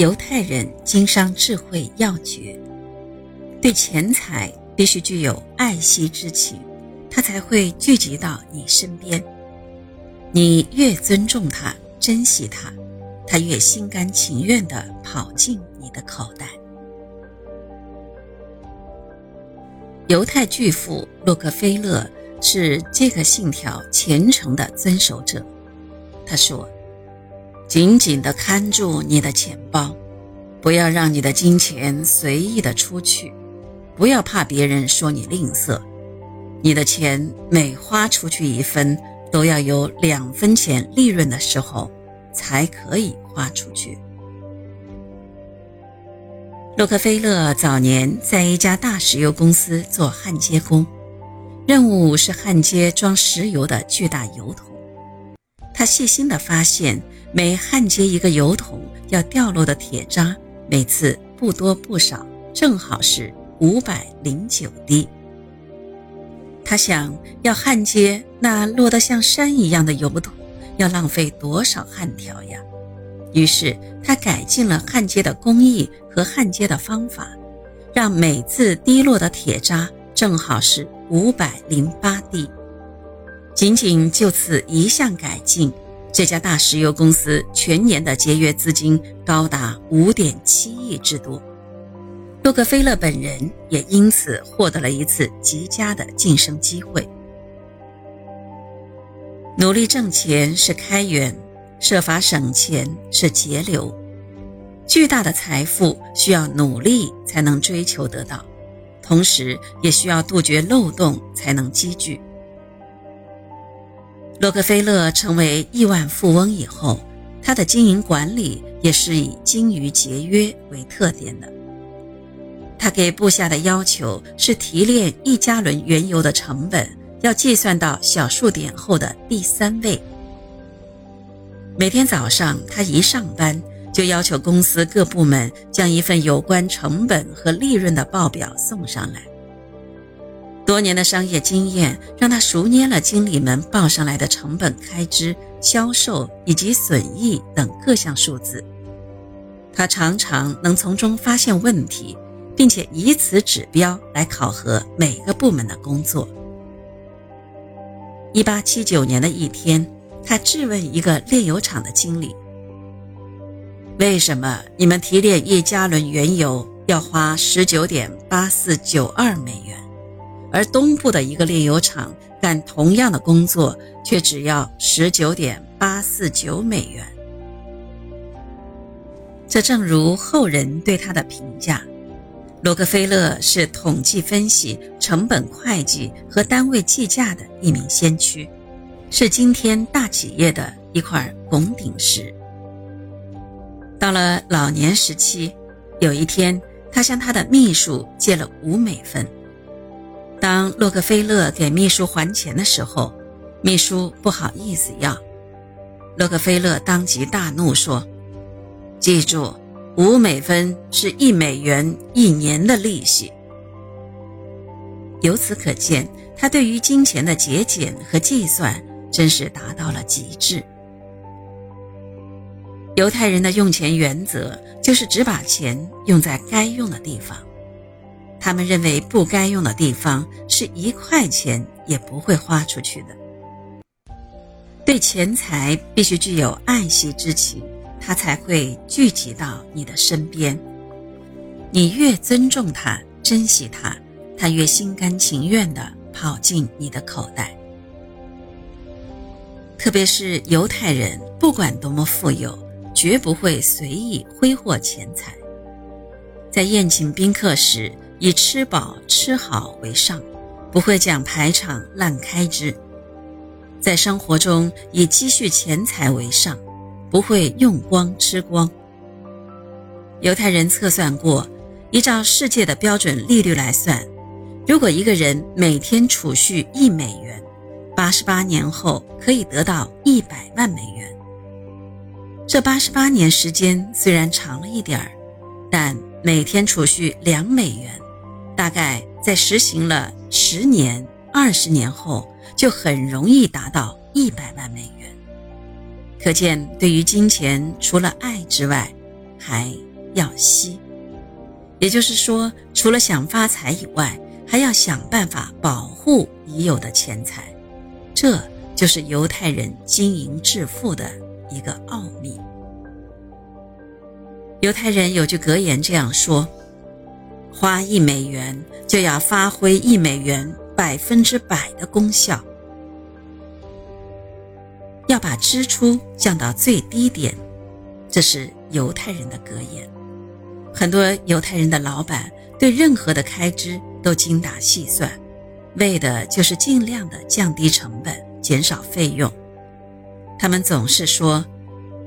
犹太人经商智慧要诀：对钱财必须具有爱惜之情，它才会聚集到你身边。你越尊重它、珍惜它，它越心甘情愿地跑进你的口袋。犹太巨富洛克菲勒是这个信条虔诚的遵守者。他说。紧紧地看住你的钱包，不要让你的金钱随意的出去，不要怕别人说你吝啬。你的钱每花出去一分，都要有两分钱利润的时候，才可以花出去。洛克菲勒早年在一家大石油公司做焊接工，任务是焊接装石油的巨大油桶。他细心地发现。每焊接一个油桶要掉落的铁渣，每次不多不少，正好是五百零九滴。他想要焊接那落得像山一样的油桶，要浪费多少焊条呀？于是他改进了焊接的工艺和焊接的方法，让每次滴落的铁渣正好是五百零八滴。仅仅就此一项改进。这家大石油公司全年的节约资金高达五点七亿之多，洛克菲勒本人也因此获得了一次极佳的晋升机会。努力挣钱是开源，设法省钱是节流。巨大的财富需要努力才能追求得到，同时也需要杜绝漏洞才能积聚。洛克菲勒成为亿万富翁以后，他的经营管理也是以精于节约为特点的。他给部下的要求是提炼一加仑原油的成本要计算到小数点后的第三位。每天早上，他一上班就要求公司各部门将一份有关成本和利润的报表送上来。多年的商业经验让他熟捏了经理们报上来的成本开支、销售以及损益等各项数字。他常常能从中发现问题，并且以此指标来考核每个部门的工作。一八七九年的一天，他质问一个炼油厂的经理：“为什么你们提炼一加仑原油要花十九点八四九二美元？”而东部的一个炼油厂干同样的工作，却只要十九点八四九美元。这正如后人对他的评价：洛克菲勒是统计分析、成本会计和单位计价的一名先驱，是今天大企业的一块拱顶石。到了老年时期，有一天，他向他的秘书借了五美分。当洛克菲勒给秘书还钱的时候，秘书不好意思要。洛克菲勒当即大怒说：“记住，五美分是一美元一年的利息。”由此可见，他对于金钱的节俭和计算真是达到了极致。犹太人的用钱原则就是只把钱用在该用的地方。他们认为不该用的地方是一块钱也不会花出去的。对钱财必须具有爱惜之情，它才会聚集到你的身边。你越尊重它、珍惜它，它越心甘情愿地跑进你的口袋。特别是犹太人，不管多么富有，绝不会随意挥霍钱财。在宴请宾客时，以吃饱吃好为上，不会讲排场滥开支；在生活中以积蓄钱财为上，不会用光吃光。犹太人测算过，依照世界的标准利率来算，如果一个人每天储蓄一美元，八十八年后可以得到一百万美元。这八十八年时间虽然长了一点儿，但每天储蓄两美元。大概在实行了十年、二十年后，就很容易达到一百万美元。可见，对于金钱，除了爱之外，还要惜。也就是说，除了想发财以外，还要想办法保护已有的钱财。这就是犹太人经营致富的一个奥秘。犹太人有句格言这样说：“花一美元就要发挥一美元百分之百的功效，要把支出降到最低点。”这是犹太人的格言。很多犹太人的老板对任何的开支都精打细算，为的就是尽量的降低成本、减少费用。他们总是说，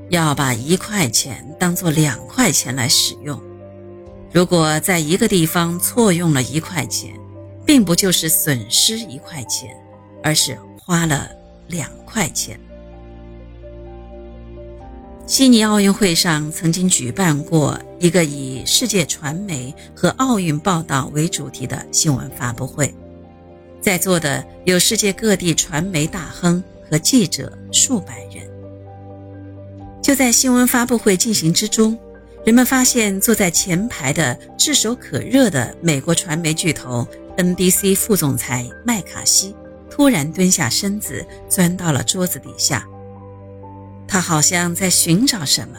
要把一块钱当做两块钱来使用。如果在一个地方错用了一块钱，并不就是损失一块钱，而是花了两块钱。悉尼奥运会上曾经举办过一个以世界传媒和奥运报道为主题的新闻发布会，在座的有世界各地传媒大亨和记者数百人。就在新闻发布会进行之中，人们发现坐在前排的炙手可热的美国传媒巨头 NBC 副总裁麦卡锡突然蹲下身子，钻到了桌子底下。他好像在寻找什么，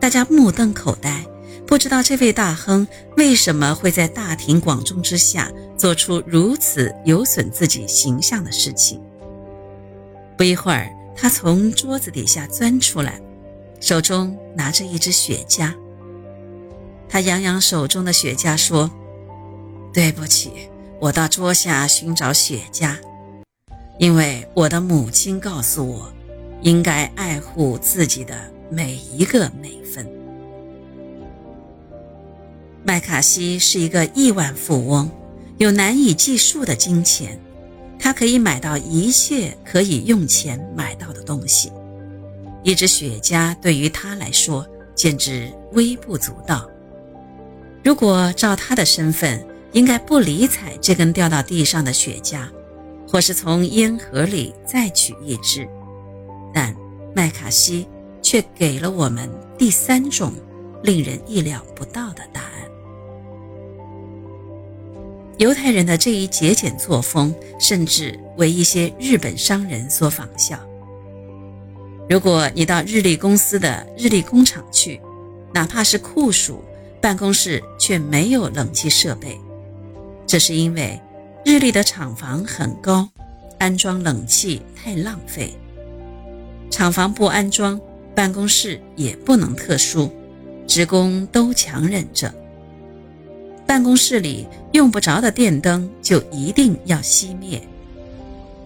大家目瞪口呆，不知道这位大亨为什么会在大庭广众之下做出如此有损自己形象的事情。不一会儿，他从桌子底下钻出来，手中拿着一支雪茄。他扬扬手中的雪茄说：“对不起，我到桌下寻找雪茄，因为我的母亲告诉我。”应该爱护自己的每一个美分。麦卡锡是一个亿万富翁，有难以计数的金钱，他可以买到一切可以用钱买到的东西。一支雪茄对于他来说简直微不足道。如果照他的身份，应该不理睬这根掉到地上的雪茄，或是从烟盒里再取一支。但麦卡锡却给了我们第三种令人意料不到的答案。犹太人的这一节俭作风，甚至为一些日本商人所仿效。如果你到日立公司的日立工厂去，哪怕是酷暑，办公室却没有冷气设备，这是因为日立的厂房很高，安装冷气太浪费。厂房不安装，办公室也不能特殊，职工都强忍着。办公室里用不着的电灯就一定要熄灭。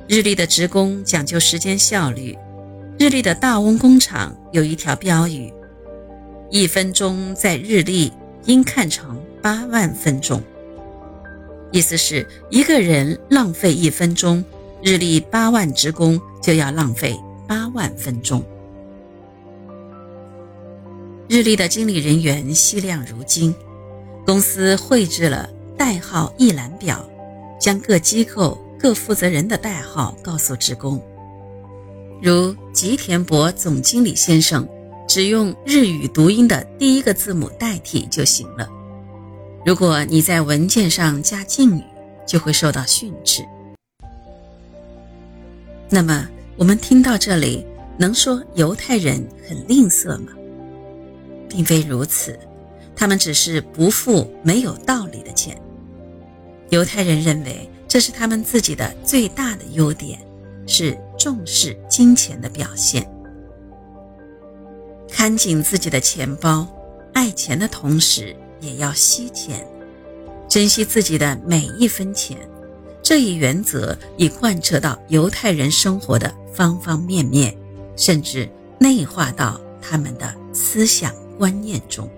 日立的职工讲究时间效率，日立的大翁工厂有一条标语：一分钟在日立应看成八万分钟。意思是一个人浪费一分钟，日立八万职工就要浪费。八万分钟。日立的经理人员惜量如金，公司绘制了代号一览表，将各机构各负责人的代号告诉职工。如吉田博总经理先生，只用日语读音的第一个字母代替就行了。如果你在文件上加敬语，就会受到训斥。那么。我们听到这里，能说犹太人很吝啬吗？并非如此，他们只是不付没有道理的钱。犹太人认为这是他们自己的最大的优点，是重视金钱的表现。看紧自己的钱包，爱钱的同时也要惜钱，珍惜自己的每一分钱。这一原则已贯彻到犹太人生活的方方面面，甚至内化到他们的思想观念中。